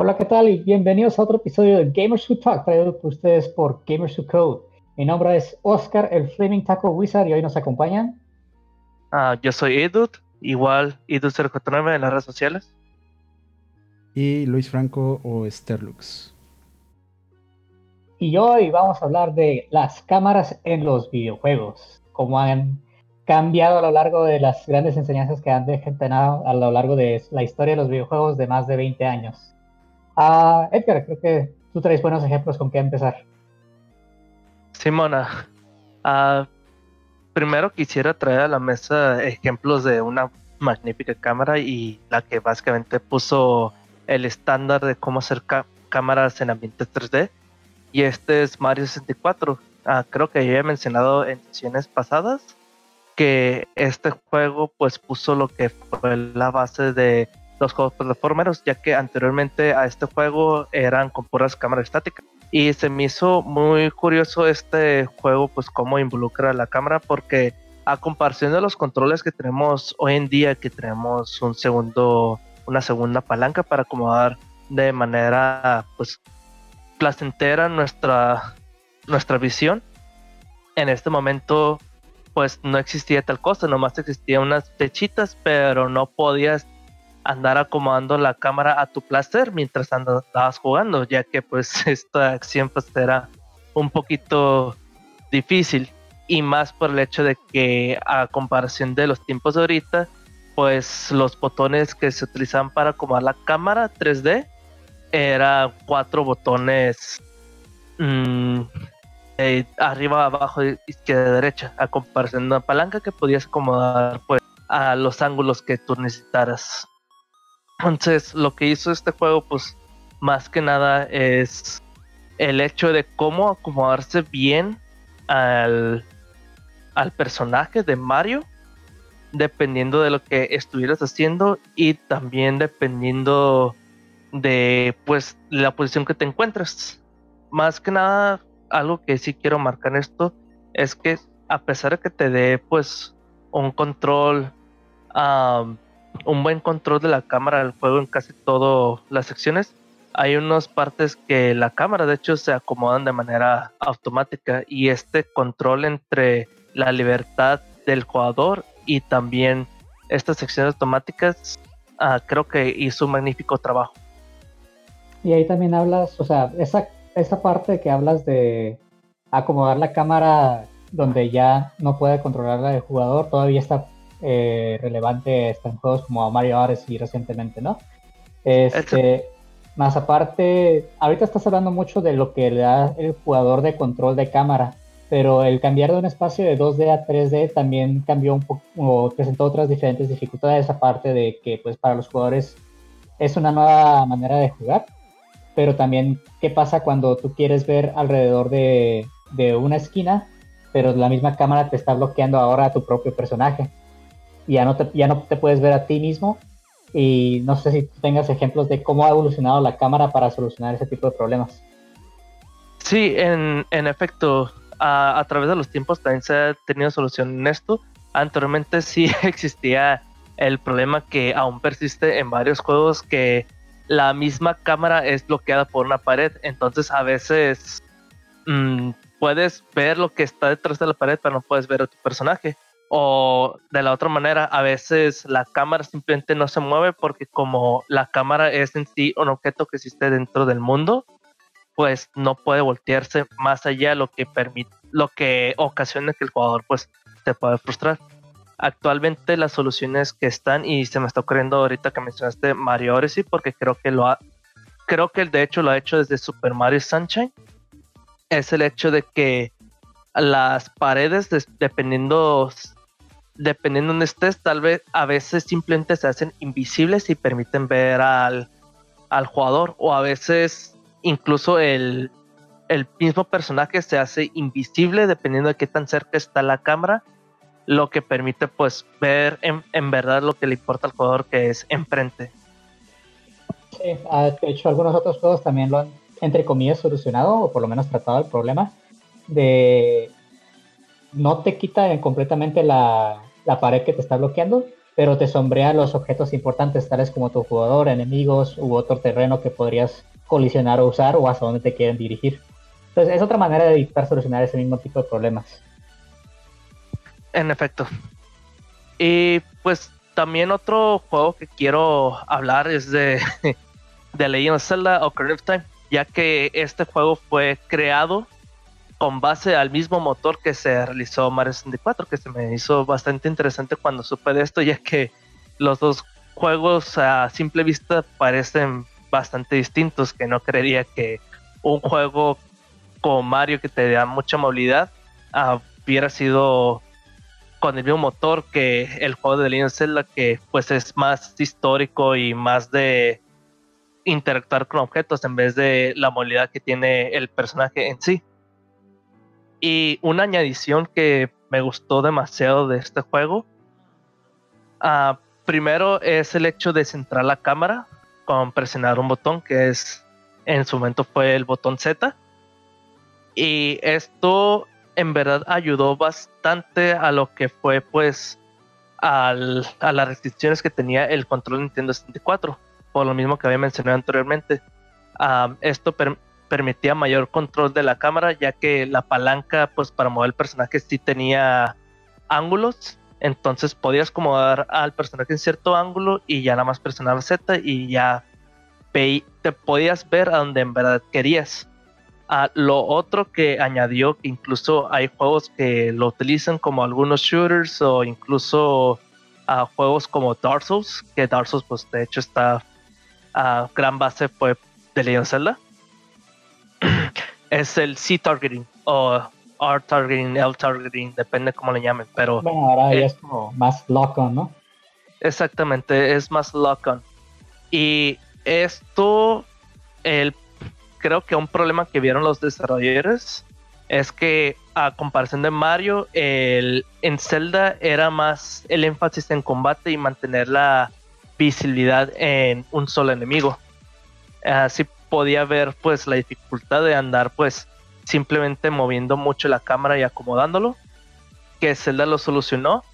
Hola, ¿qué tal? Y bienvenidos a otro episodio de Gamers Who Talk, traído por ustedes por Gamers Who Code. Mi nombre es Oscar, el Flaming Taco Wizard, y hoy nos acompañan. Ah, yo soy Edut, igual Edut049 en las redes sociales. Y Luis Franco o Sterlux. Y hoy vamos a hablar de las cámaras en los videojuegos, cómo han cambiado a lo largo de las grandes enseñanzas que han desempeñado a lo largo de la historia de los videojuegos de más de 20 años. Ah, Edgar, creo que tú traes buenos ejemplos con qué empezar. Simona, ah, primero quisiera traer a la mesa ejemplos de una magnífica cámara y la que básicamente puso el estándar de cómo hacer cámaras en ambientes 3D. Y este es Mario 64. Ah, creo que ya he mencionado en sesiones pasadas que este juego pues puso lo que fue la base de los juegos plataformeros, ya que anteriormente a este juego eran con puras cámaras estáticas. Y se me hizo muy curioso este juego, pues cómo involucra la cámara, porque a comparación de los controles que tenemos hoy en día, que tenemos un segundo, una segunda palanca para acomodar de manera pues placentera nuestra, nuestra visión, en este momento pues no existía tal cosa, nomás existían unas flechitas, pero no podías andar acomodando la cámara a tu placer mientras andabas jugando, ya que pues esta acción pues era un poquito difícil y más por el hecho de que a comparación de los tiempos de ahorita, pues los botones que se utilizaban para acomodar la cámara 3D eran cuatro botones mm, arriba, abajo, izquierda, derecha, a comparación de una palanca que podías acomodar pues a los ángulos que tú necesitaras. Entonces, lo que hizo este juego, pues, más que nada es el hecho de cómo acomodarse bien al, al personaje de Mario, dependiendo de lo que estuvieras haciendo y también dependiendo de, pues, la posición que te encuentres. Más que nada, algo que sí quiero marcar en esto es que a pesar de que te dé, pues, un control un buen control de la cámara del juego en casi todas las secciones. Hay unas partes que la cámara de hecho se acomodan de manera automática y este control entre la libertad del jugador y también estas secciones automáticas ah, creo que hizo un magnífico trabajo. Y ahí también hablas, o sea, esa, esa parte que hablas de acomodar la cámara donde ya no puede controlarla el jugador, todavía está eh, relevante en juegos como Mario Odyssey recientemente, ¿no? Este, más aparte, ahorita estás hablando mucho de lo que le da el jugador de control de cámara, pero el cambiar de un espacio de 2D a 3D también cambió un poco, o presentó otras diferentes dificultades, aparte de que pues para los jugadores es una nueva manera de jugar, pero también qué pasa cuando tú quieres ver alrededor de, de una esquina, pero la misma cámara te está bloqueando ahora a tu propio personaje ya no te, ya no te puedes ver a ti mismo. Y no sé si tengas ejemplos de cómo ha evolucionado la cámara para solucionar ese tipo de problemas. Sí, en, efecto, a, través de los tiempos también se ha tenido solución en esto. Anteriormente sí existía el problema que aún persiste en varios juegos que la misma cámara es bloqueada por una pared. Entonces a veces mm, puedes ver lo que está detrás de la pared, pero no puedes ver a tu personaje. O de la otra manera, a veces la cámara simplemente no se mueve porque como la cámara es en sí un objeto que existe dentro del mundo, pues no puede voltearse más allá lo que permite, lo que ocasiona que el jugador pues se pueda frustrar. Actualmente las soluciones que están y se me está ocurriendo ahorita que mencionaste Mario Odyssey porque creo que lo ha, creo que de hecho lo ha hecho desde Super Mario Sunshine es el hecho de que las paredes dependiendo dependiendo de donde estés, tal vez a veces simplemente se hacen invisibles y permiten ver al, jugador o a veces incluso el, mismo personaje se hace invisible dependiendo de qué tan cerca está la cámara, lo que permite pues ver en, verdad lo que le importa al jugador que es enfrente. Sí, de hecho algunos otros juegos también lo han entre comillas solucionado o por lo menos tratado el problema de no te quita completamente la, la pared que te está bloqueando, pero te sombrea los objetos importantes, tales como tu jugador, enemigos u otro terreno que podrías colisionar o usar o hasta dónde te quieren dirigir. Entonces es otra manera de evitar solucionar ese mismo tipo de problemas. En efecto. Y pues también otro juego que quiero hablar es de, de Legend of Zelda Ocarina of Time, ya que este juego fue creado con base al mismo motor que se realizó Mario 64, que se me hizo bastante interesante cuando supe de esto, ya que los dos juegos a simple vista parecen bastante distintos, que no creería que un juego como Mario que te da mucha movilidad uh, hubiera sido con el mismo motor que el juego de Legend Zelda, que pues es más histórico y más de interactuar con objetos en vez de la movilidad que tiene el personaje en sí. Y una añadición que me gustó demasiado de este juego, uh, primero es el hecho de centrar la cámara con presionar un botón que es en su momento fue el botón Z. Y esto en verdad ayudó bastante a lo que fue pues al, a las restricciones que tenía el control Nintendo 64, por lo mismo que había mencionado anteriormente. Um, esto permitía mayor control de la cámara, ya que la palanca, pues para mover el personaje sí tenía ángulos, entonces podías acomodar al personaje en cierto ángulo y ya nada más presionar Z y ya te podías ver a donde en verdad querías. Ah, lo otro que añadió, que incluso hay juegos que lo utilizan como algunos shooters o incluso a ah, juegos como Dark Souls, que Dark Souls pues de hecho está a ah, gran base fue de Legend Zelda es el C-targeting o R-targeting, L-targeting, depende cómo le llamen, pero... Bueno, ahora ya es como más lock-on, ¿no? Exactamente, es más lock-on. Y esto, el, creo que un problema que vieron los desarrolladores es que a comparación de Mario, el, en Zelda era más el énfasis en combate y mantener la visibilidad en un solo enemigo. Así podía ver pues la dificultad de andar pues simplemente moviendo mucho la cámara y acomodándolo. Que Zelda lo solucionó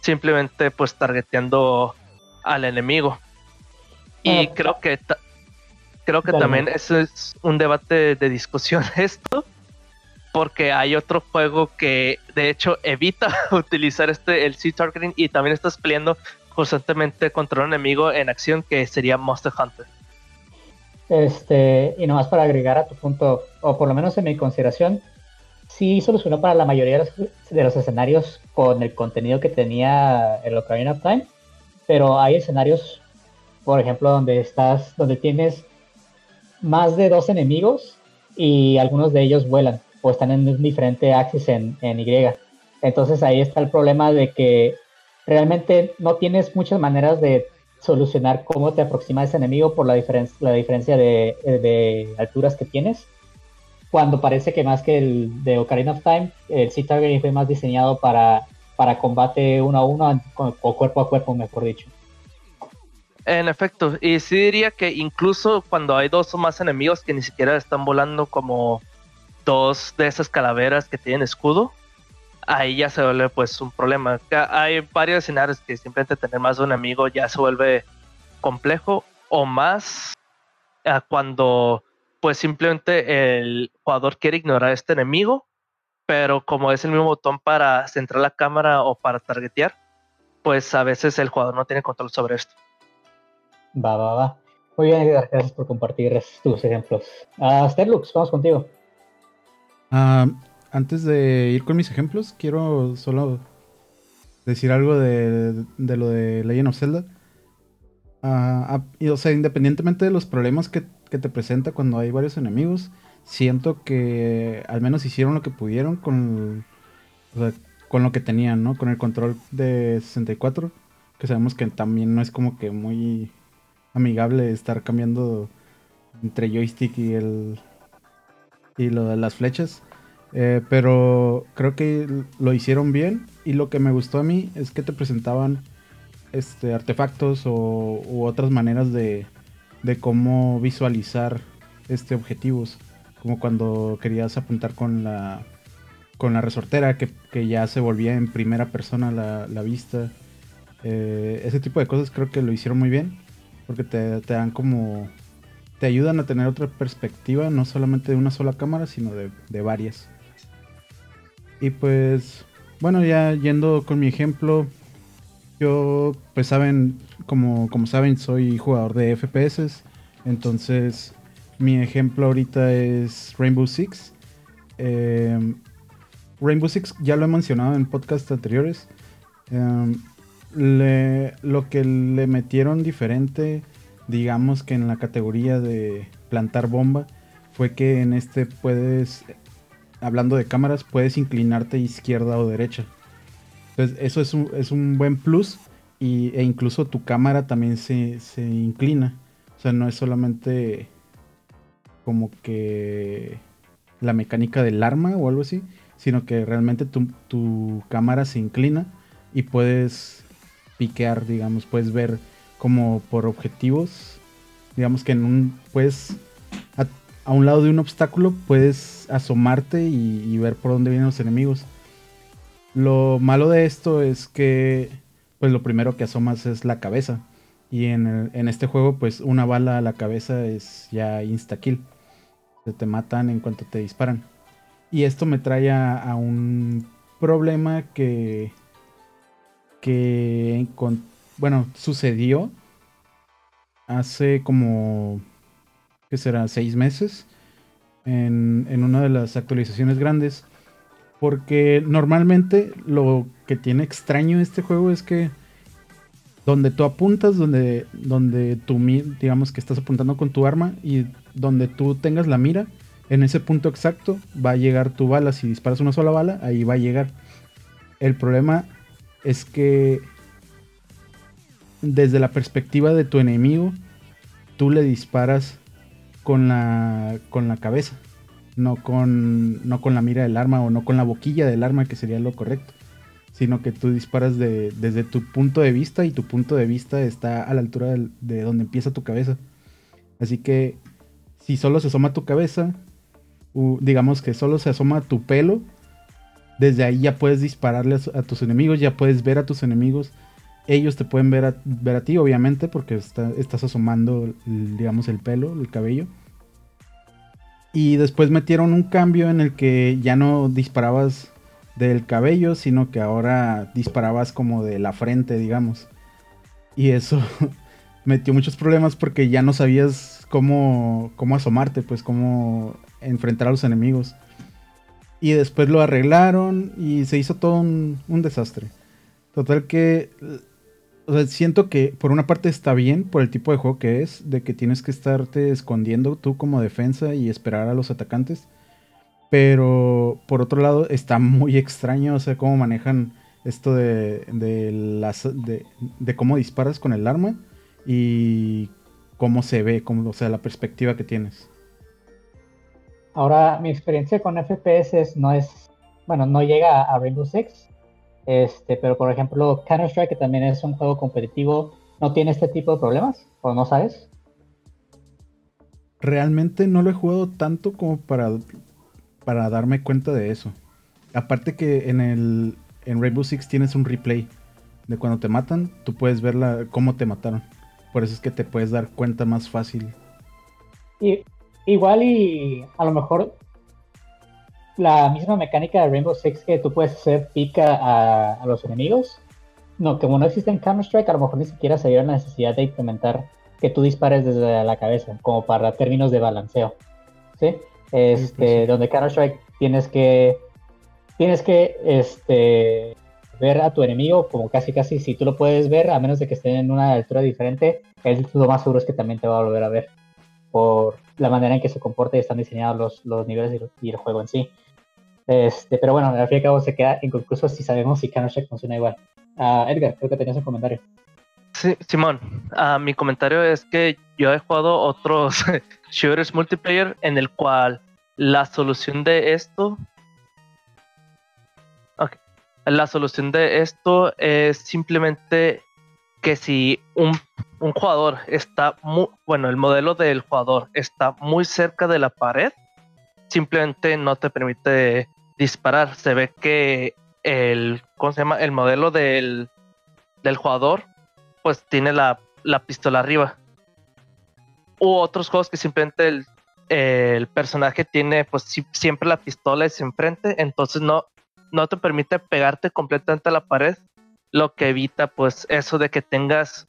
simplemente pues targeteando al enemigo. Y creo que creo que también eso es un debate de discusión esto. Porque hay otro juego que de hecho evita utilizar este el C-Targeting y también estás peleando constantemente contra un enemigo en acción que sería Monster Hunter. Este, y nomás para agregar a tu punto, o por lo menos en mi consideración, sí solucionó para la mayoría de los, escenarios con el contenido que tenía el Ocarina of Time, pero hay escenarios, por ejemplo, donde estás, donde tienes más de dos enemigos y algunos de ellos vuelan o están en un diferente axis en, en Y. Entonces ahí está el problema de que realmente no tienes muchas maneras de solucionar cómo te aproxima ese enemigo por la, diferencia la diferencia de, alturas que tienes. Cuando parece que más que el de Ocarina of Time, el Sea Targeting fue más diseñado para, para combate uno a uno o cuerpo a cuerpo, mejor dicho. En efecto, y sí diría que incluso cuando hay dos o más enemigos que ni siquiera están volando como dos de esas calaveras que tienen escudo, ahí ya se vuelve pues un problema. Hay varios escenarios que simplemente tener más de un amigo ya se vuelve complejo o más cuando pues simplemente el jugador quiere ignorar a este enemigo, pero como es el mismo botón para centrar la cámara o para targetear, pues a veces el jugador no tiene control sobre esto. Va, va, va. Muy bien, gracias por compartir tus ejemplos. Uh, Sterlux, vamos contigo. Ah antes de ir con mis ejemplos, quiero solo decir algo de, lo de Legend of Zelda. Ah, ah, y, o sea, independientemente de los problemas que, te presenta cuando hay varios enemigos, siento que al menos hicieron lo que pudieron con, con lo que tenían, ¿no? Con el control de 64, que sabemos que también no es como que muy amigable estar cambiando entre joystick y el y lo de las flechas. Eh, pero creo que lo hicieron bien y lo que me gustó a mí es que te presentaban este, artefactos o, u otras maneras de, de cómo visualizar este, objetivos. Como cuando querías apuntar con la, con la resortera, que, que, ya se volvía en primera persona la, la vista. Eh, ese tipo de cosas creo que lo hicieron muy bien, porque te, te, dan como... Te ayudan a tener otra perspectiva, no solamente de una sola cámara, sino de, de varias. Y pues, bueno, ya yendo con mi ejemplo, yo, pues saben, como, como saben, soy jugador de FPS, entonces mi ejemplo ahorita es Rainbow Six. Eh, Rainbow Six ya lo he mencionado en podcasts anteriores. Eh, lo que le metieron diferente, digamos que en la categoría de plantar bomba, fue que en este puedes, hablando de cámaras, puedes inclinarte izquierda o derecha. Entonces eso es un, es un buen plus y, e incluso tu cámara también se, se inclina. O sea, no es solamente como que la mecánica del arma o algo así, sino que realmente tu, tu cámara se inclina y puedes piquear, digamos, puedes ver como por objetivos, digamos que en un, puedes, a, un lado de un obstáculo, puedes asomarte y, ver por dónde vienen los enemigos. Lo malo de esto es que, pues lo primero que asomas es la cabeza. Y en, en este juego, pues una bala a la cabeza es ya insta-kill. Se te matan en cuanto te disparan. Y esto me trae a, un problema que, que bueno, sucedió hace como, ¿qué será? Seis meses en, en, una de las actualizaciones grandes. Porque normalmente lo que tiene extraño este juego es que donde tú apuntas, donde, donde tú, digamos que estás apuntando con tu arma y donde tú tengas la mira, en ese punto exacto va a llegar tu bala. Si disparas una sola bala, ahí va a llegar. El problema es que desde la perspectiva de tu enemigo, tú le disparas con la, con la cabeza, no con, no con la mira del arma o no con la boquilla del arma, que sería lo correcto, sino que tú disparas desde tu punto de vista y tu punto de vista está a la altura de, de donde empieza tu cabeza. Así que si solo se asoma tu cabeza, digamos que solo se asoma tu pelo, desde ahí ya puedes dispararle a, tus enemigos, ya puedes ver a tus enemigos. Ellos te pueden ver a, ver a ti, obviamente, porque estás asomando, digamos, el pelo, el cabello. Y después metieron un cambio en el que ya no disparabas del cabello, sino que ahora disparabas como de la frente, digamos. Y eso metió muchos problemas porque ya no sabías cómo, cómo asomarte, pues cómo enfrentar a los enemigos. Y después lo arreglaron y se hizo todo un, desastre. Total que... O sea, siento que por una parte está bien por el tipo de juego que es, de que tienes que estarte escondiendo tú como defensa y esperar a los atacantes. Pero por otro lado está muy extraño, o sea, cómo manejan esto de, de, las, de, cómo disparas con el arma y cómo se ve, como, o sea, la perspectiva que tienes. Ahora, mi experiencia con FPS no es, bueno, no llega a Rainbow Six, este, pero por ejemplo, Counter-Strike, que también es un juego competitivo, ¿no tiene este tipo de problemas? ¿O no sabes? Realmente no lo he jugado tanto como para, para darme cuenta de eso. Aparte que en el en Rainbow Six tienes un replay de cuando te matan, tú puedes ver la, cómo te mataron. Por eso es que te puedes dar cuenta más fácil. Y igual y a lo mejor la misma mecánica de Rainbow Six que tú puedes hacer pica a, los enemigos. No, como no existe en Counter-Strike, a lo mejor ni siquiera se dio la necesidad de implementar que tú dispares desde la cabeza, como para términos de balanceo. ¿Sí? Este, donde Counter-Strike tienes que tienes que este ver a tu enemigo como casi casi si tú lo puedes ver, a menos de que estén en una altura diferente, es lo más seguro es que también te va a volver a ver por la manera en que se comporta y están diseñados los, los niveles y, el juego en sí. Este, pero bueno, al fin y al cabo se queda inconcluso si sabemos si Counter-Strike funciona igual. Uh, Edgar, creo que tenías un comentario. Sí, Simón, uh, mi comentario es que yo he jugado otros shooters multiplayer en el cual la solución de esto la solución de esto es simplemente que si un, jugador está muy, bueno, el modelo del jugador está muy cerca de la pared, simplemente no te permite disparar. Se ve que el, ¿cómo se llama? El modelo del, del jugador, pues tiene la, la pistola arriba. U otros juegos que simplemente el, el personaje tiene pues siempre la pistola es enfrente, entonces no, no te permite pegarte completamente a la pared, lo que evita pues eso de que tengas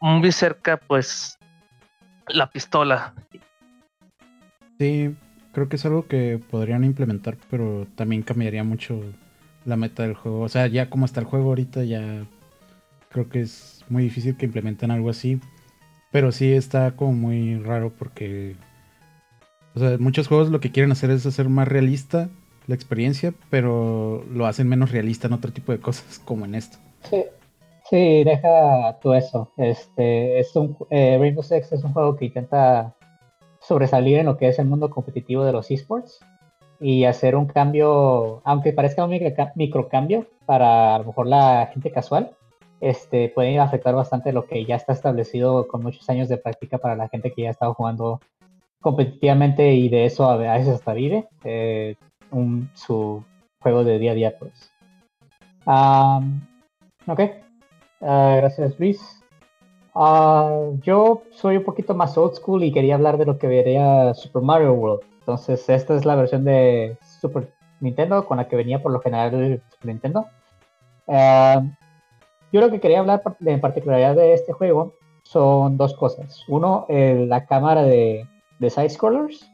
muy cerca pues la pistola. Sí, creo que es algo que podrían implementar, pero también cambiaría mucho la meta del juego. O sea, ya como está el juego ahorita, ya creo que es muy difícil que implementen algo así. Pero sí está como muy raro porque o sea, muchos juegos lo que quieren hacer es hacer más realista la experiencia, pero lo hacen menos realista en otro tipo de cosas, como en esto. Sí, sí deja tú eso. Este, es un, eh, Rainbow Six es un juego que intenta sobresalir en lo que es el mundo competitivo de los esports y hacer un cambio, aunque parezca un micro, cambio para a lo mejor la gente casual, este, puede afectar bastante lo que ya está establecido con muchos años de práctica para la gente que ya ha estado jugando competitivamente y de eso a veces hasta vive eh, un, su juego de día a día pues. Ok. Ah, gracias Luis ah, yo soy un poquito más old school y quería hablar de lo que vería Super Mario World. Entonces esta es la versión de Super Nintendo con la que venía por lo general el Super Nintendo. Yo lo que quería hablar en particularidad de este juego son dos cosas. Uno la cámara de de side scrollers,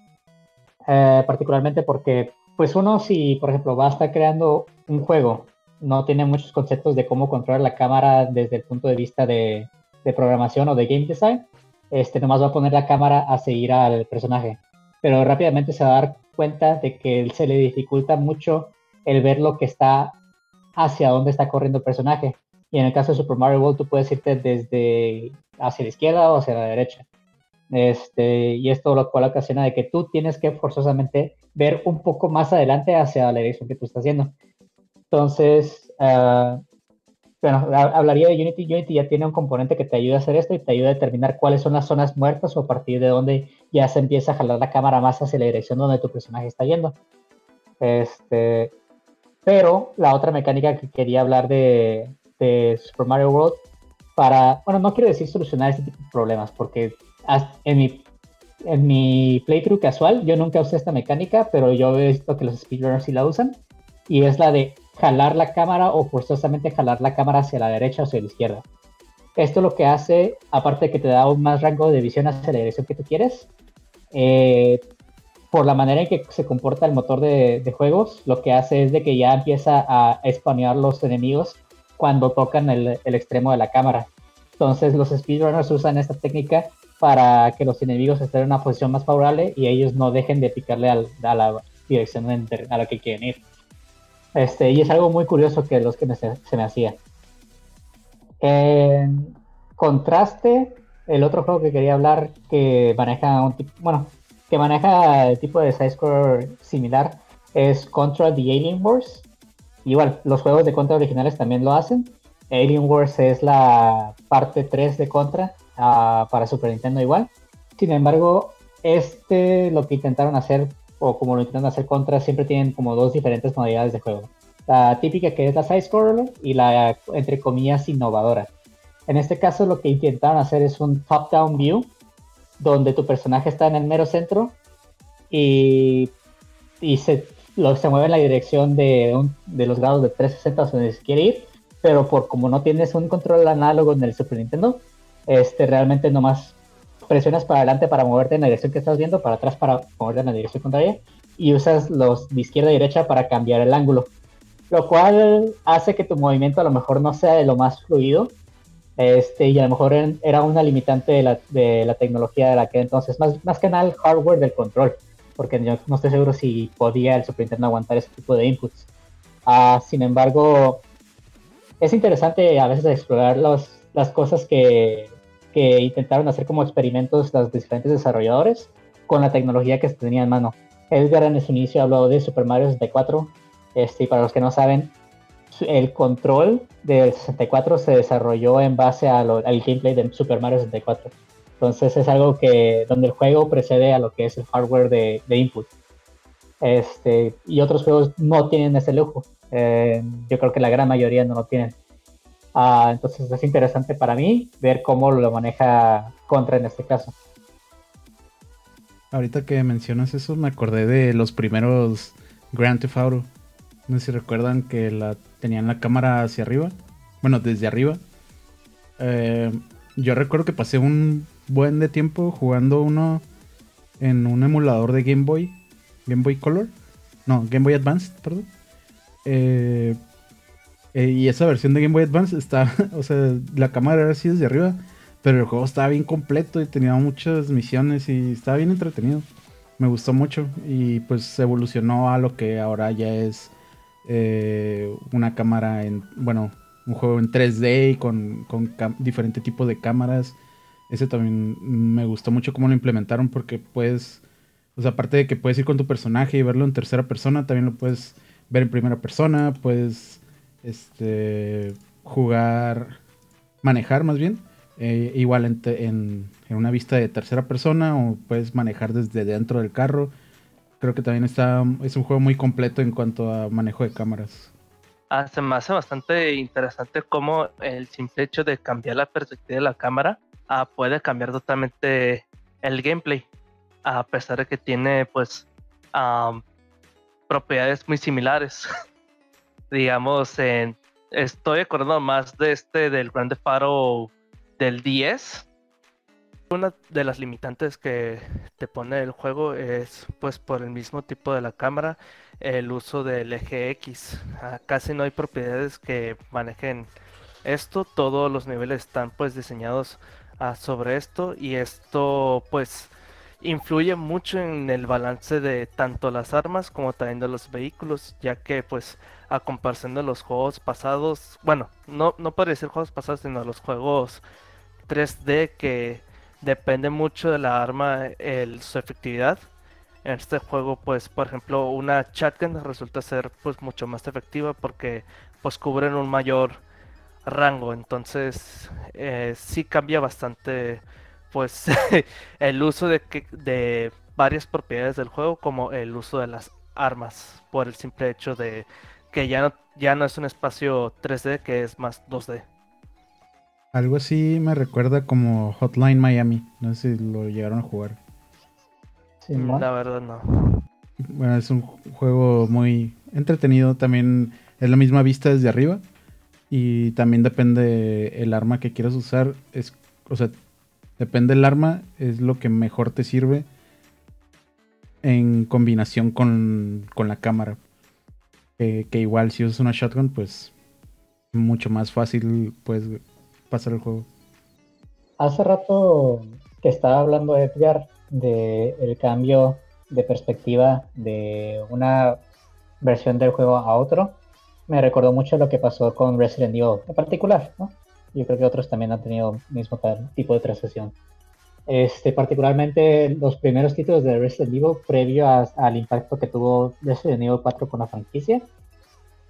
eh, particularmente porque, pues uno si, por ejemplo, va a estar creando un juego, no tiene muchos conceptos de cómo controlar la cámara desde el punto de vista de, programación o de game design, este, nomás va a poner la cámara a seguir al personaje. Pero rápidamente se va a dar cuenta de que se le dificulta mucho el ver lo que está hacia dónde está corriendo el personaje. Y en el caso de Super Mario World, tú puedes irte desde hacia la izquierda o hacia la derecha. Este, y esto lo cual ocasiona de que tú tienes que forzosamente ver un poco más adelante hacia la dirección que tú estás haciendo. Entonces, uh, bueno, hablaría de Unity. Unity ya tiene un componente que te ayuda a hacer esto y te ayuda a determinar cuáles son las zonas muertas o a partir de dónde ya se empieza a jalar la cámara más hacia la dirección donde tu personaje está yendo. Este, pero la otra mecánica que quería hablar de, de Super Mario World para, bueno, no quiero decir solucionar este tipo de problemas, porque en mi, en mi playthrough casual, yo nunca usé esta mecánica, pero yo he visto que los speedrunners sí la usan. Y es la de jalar la cámara o forzosamente jalar la cámara hacia la derecha o hacia la izquierda. Esto lo que hace, aparte de que te da un más rango de visión hacia la dirección que tú quieres, eh, por la manera en que se comporta el motor de, juegos, lo que hace es de que ya empieza a spamear los enemigos cuando tocan el, el extremo de la cámara. Entonces los speedrunners usan esta técnica para que los enemigos estén en una posición más favorable y ellos no dejen de picarle a la dirección a la que quieren ir. Este, y es algo muy curioso que los que se me hacía. En contraste, el otro juego que quería hablar que maneja un tipo, bueno, que maneja el tipo de side-scroller similar es Contra the Alien Wars. Igual, los juegos de Contra originales también lo hacen. Alien Wars es la parte 3 de Contra para Super Nintendo igual. Sin embargo, este lo que intentaron hacer, o como lo intentaron hacer contra, siempre tienen como dos diferentes modalidades de juego. La típica que es la side scroller y la entre comillas innovadora. En este caso lo que intentaron hacer es un top-down view, donde tu personaje está en el mero centro y, y se, lo, se mueve en la dirección de, de los grados de 360 donde se quiere ir, pero por como no tienes un control análogo en el Super Nintendo, este, realmente nomás presionas para adelante para moverte en la dirección que estás viendo, para atrás para moverte en la dirección contraria, y usas los de izquierda y derecha para cambiar el ángulo. Lo cual hace que tu movimiento a lo mejor no sea de lo más fluido, este, y a lo mejor era una limitante de la, de la tecnología de la que entonces, más, más que nada el hardware del control, porque yo no estoy seguro si podía el Super Nintendo aguantar ese tipo de inputs. Ah, sin embargo, es interesante a veces explorar los, las cosas que que intentaron hacer como experimentos los diferentes desarrolladores con la tecnología que se tenía en mano. Edgar en su inicio habló de Super Mario 64, este, y para los que no saben, el control del 64 se desarrolló en base al gameplay de Super Mario 64. Entonces es algo que donde el juego precede a lo que es el hardware de, input. Este, y otros juegos no tienen ese lujo. Eh, yo creo que la gran mayoría no lo tienen. Ah, entonces es interesante para mí ver cómo lo maneja Contra en este caso. Ahorita que mencionas eso, me acordé de los primeros Grand Theft Auto. No sé si recuerdan que la, tenían la cámara hacia arriba. Bueno, desde arriba. Eh, yo recuerdo que pasé un buen de tiempo jugando uno en un emulador de Game Boy. Game Boy Color. No, Game Boy Advance, perdón. Eh, eh, y esa versión de Game Boy Advance está, o sea, la cámara era así desde arriba, pero el juego estaba bien completo y tenía muchas misiones y estaba bien entretenido. Me gustó mucho y pues evolucionó a lo que ahora ya es eh, una cámara en, bueno, un juego en 3D y con, con diferente tipo de cámaras. Ese también me gustó mucho cómo lo implementaron porque puedes, o sea, aparte de que puedes ir con tu personaje y verlo en tercera persona, también lo puedes ver en primera persona, puedes este, jugar, manejar más bien, eh, igual en, en, una vista de tercera persona o puedes manejar desde dentro del carro. Creo que también está, es un juego muy completo en cuanto a manejo de cámaras. Ah, se me hace bastante interesante cómo el simple hecho de cambiar la perspectiva de la cámara ah, puede cambiar totalmente el gameplay, a pesar de que tiene pues propiedades muy similares. digamos, en, estoy acordando más de este del Grande Faro del 10. Una de las limitantes que te pone el juego es, pues, por el mismo tipo de la cámara, el uso del eje X. Ah, casi no hay propiedades que manejen esto. Todos los niveles están, pues, diseñados ah, sobre esto y esto, pues, influye mucho en el balance de tanto las armas como también de los vehículos, ya que pues a comparación de los juegos pasados, bueno, no, no podría decir juegos pasados, sino los juegos 3D que depende mucho de la arma, el, su efectividad. En este juego, pues, por ejemplo, una shotgun resulta ser pues mucho más efectiva porque pues cubren un mayor rango. Entonces, eh, sí cambia bastante pues el uso de, de varias propiedades del juego como el uso de las armas por el simple hecho de que ya no, ya no es un espacio 3D que es más 2D. Algo así me recuerda como Hotline Miami. No sé si lo llegaron a jugar. La verdad no. Bueno, es un juego muy entretenido. También es la misma vista desde arriba. Y también depende el arma que quieras usar. Es, o sea, Depende del arma, es lo que mejor te sirve en combinación con, la cámara. Que igual si usas una shotgun, pues mucho más fácil puedes pasar el juego. Hace rato que estaba hablando Edgar de el cambio de perspectiva de una versión del juego a otro, me recordó mucho lo que pasó con Resident Evil en particular, ¿no? Yo creo que otros también han tenido el mismo tipo de transición. Este, particularmente los primeros títulos de Resident Evil, previo al impacto que tuvo Resident Evil 4 con la franquicia,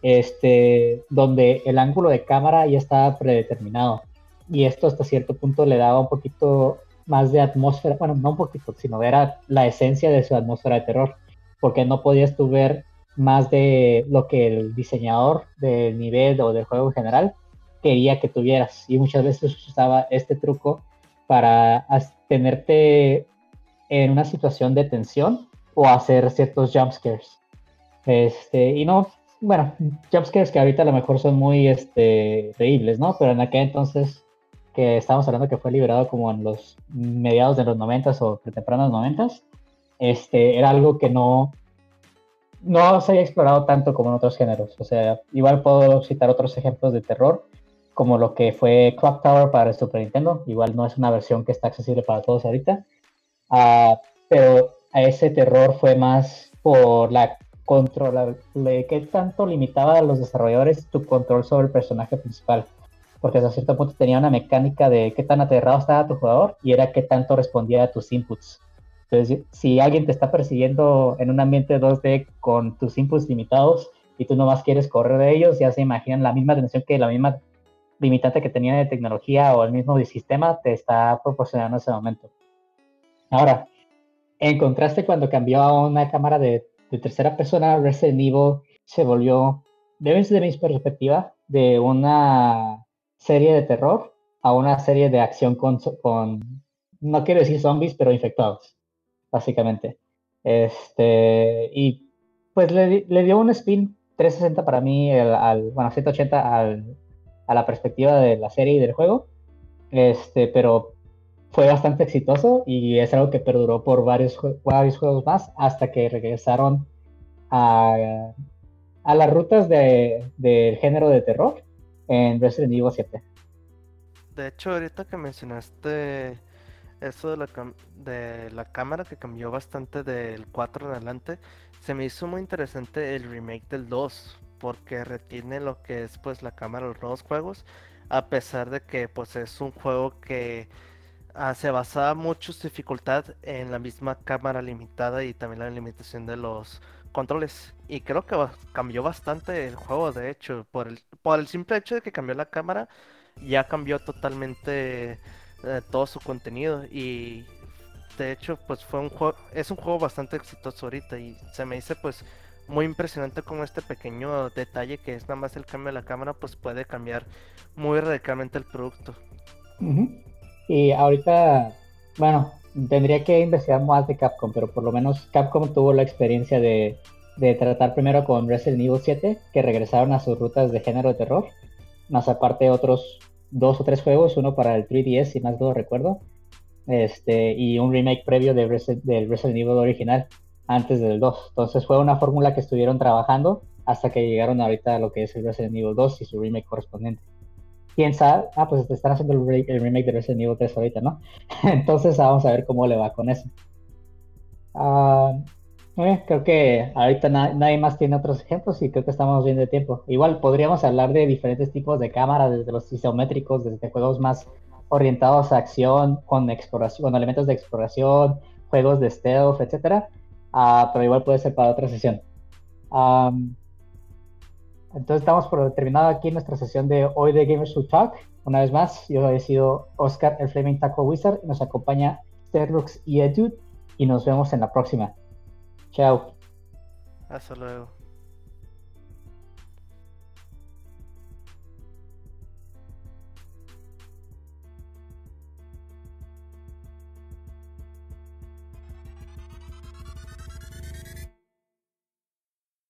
este, donde el ángulo de cámara ya estaba predeterminado. Y esto hasta cierto punto le daba un poquito más de atmósfera, bueno, no un poquito, sino era la esencia de su atmósfera de terror, porque no podías tú ver más de lo que el diseñador del nivel o del juego en general quería que tuvieras. Y muchas veces usaba este truco para tenerte en una situación de tensión o hacer ciertos jumpscares. Este, y no, bueno, jumpscares que ahorita a lo mejor son muy este, creíbles, ¿no? Pero en aquel entonces que estamos hablando que fue liberado como en los mediados de los 90 o tempranos 90 este, era algo que no, no se había explorado tanto como en otros géneros. O sea, igual puedo citar otros ejemplos de terror como lo que fue Clock Tower para el Super Nintendo. Igual no es una versión que está accesible para todos ahorita. Uh, pero a ese terror fue más por la control, que tanto limitaba a los desarrolladores tu control sobre el personaje principal. Porque hasta cierto punto tenía una mecánica de qué tan aterrado estaba tu jugador y era qué tanto respondía a tus inputs. Entonces, si alguien te está persiguiendo en un ambiente 2D con tus inputs limitados y tú nomás quieres correr de ellos, ya se imaginan la misma tensión que la misma limitante que tenía de tecnología o el mismo sistema te está proporcionando en ese momento. Ahora, en contraste cuando cambió a una cámara de, de tercera persona, Resident Evil se volvió, desde mi perspectiva, de una serie de terror a una serie de acción con, con no quiero decir zombies, pero infectados, básicamente. Este, y pues le, dio un spin 360 para mí, al, bueno, 180 al, a la perspectiva de la serie y del juego. Este, pero fue bastante exitoso y es algo que perduró por varios, varios juegos más hasta que regresaron a, a las rutas del de, género de terror en Resident Evil 7. De hecho, ahorita que mencionaste eso de la, de la cámara que cambió bastante del 4 en adelante, se me hizo muy interesante el remake del 2 porque retiene lo que es pues la cámara de los nuevos juegos a pesar de que pues es un juego que ah, se basaba mucho su dificultad en la misma cámara limitada y también la limitación de los controles. Y creo que cambió bastante el juego, de hecho, por el, por el simple hecho de que cambió la cámara, ya cambió totalmente eh, todo su contenido. Y de hecho, pues fue un juego, es un juego bastante exitoso ahorita y se me dice pues muy impresionante como este pequeño detalle que es nada más el cambio de la cámara, pues puede cambiar muy radicalmente el producto. Y ahorita, bueno, tendría que investigar más de Capcom, pero por lo menos Capcom tuvo la experiencia de, de tratar primero con Resident Evil 7, que regresaron a sus rutas de género de terror, más aparte otros dos o tres juegos, uno para el 3DS, si más lo recuerdo, este, y un remake previo de del Resident Evil original antes del 2. Entonces fue una fórmula que estuvieron trabajando hasta que llegaron ahorita a lo que es el Resident Evil 2 y su remake correspondiente. Quién sabe, ah, pues están haciendo el, remake de Resident Evil 3 ahorita, ¿no? Entonces vamos a ver cómo le va con eso. Ah, creo que ahorita nadie más tiene otros ejemplos y creo que estamos bien de tiempo. Igual podríamos hablar de diferentes tipos de cámaras, desde los isométricos, desde juegos más orientados a acción, con exploración, con elementos de exploración, juegos de stealth, etcétera Ah, pero igual puede ser para otra sesión. entonces estamos por terminado aquí nuestra sesión de hoy de Gamers Who Talk. Una vez más, yo he sido Oscar, el Flaming Taco Wizard, nos acompaña Sterlux y Edud, y nos vemos en la próxima. Chao. Hasta luego.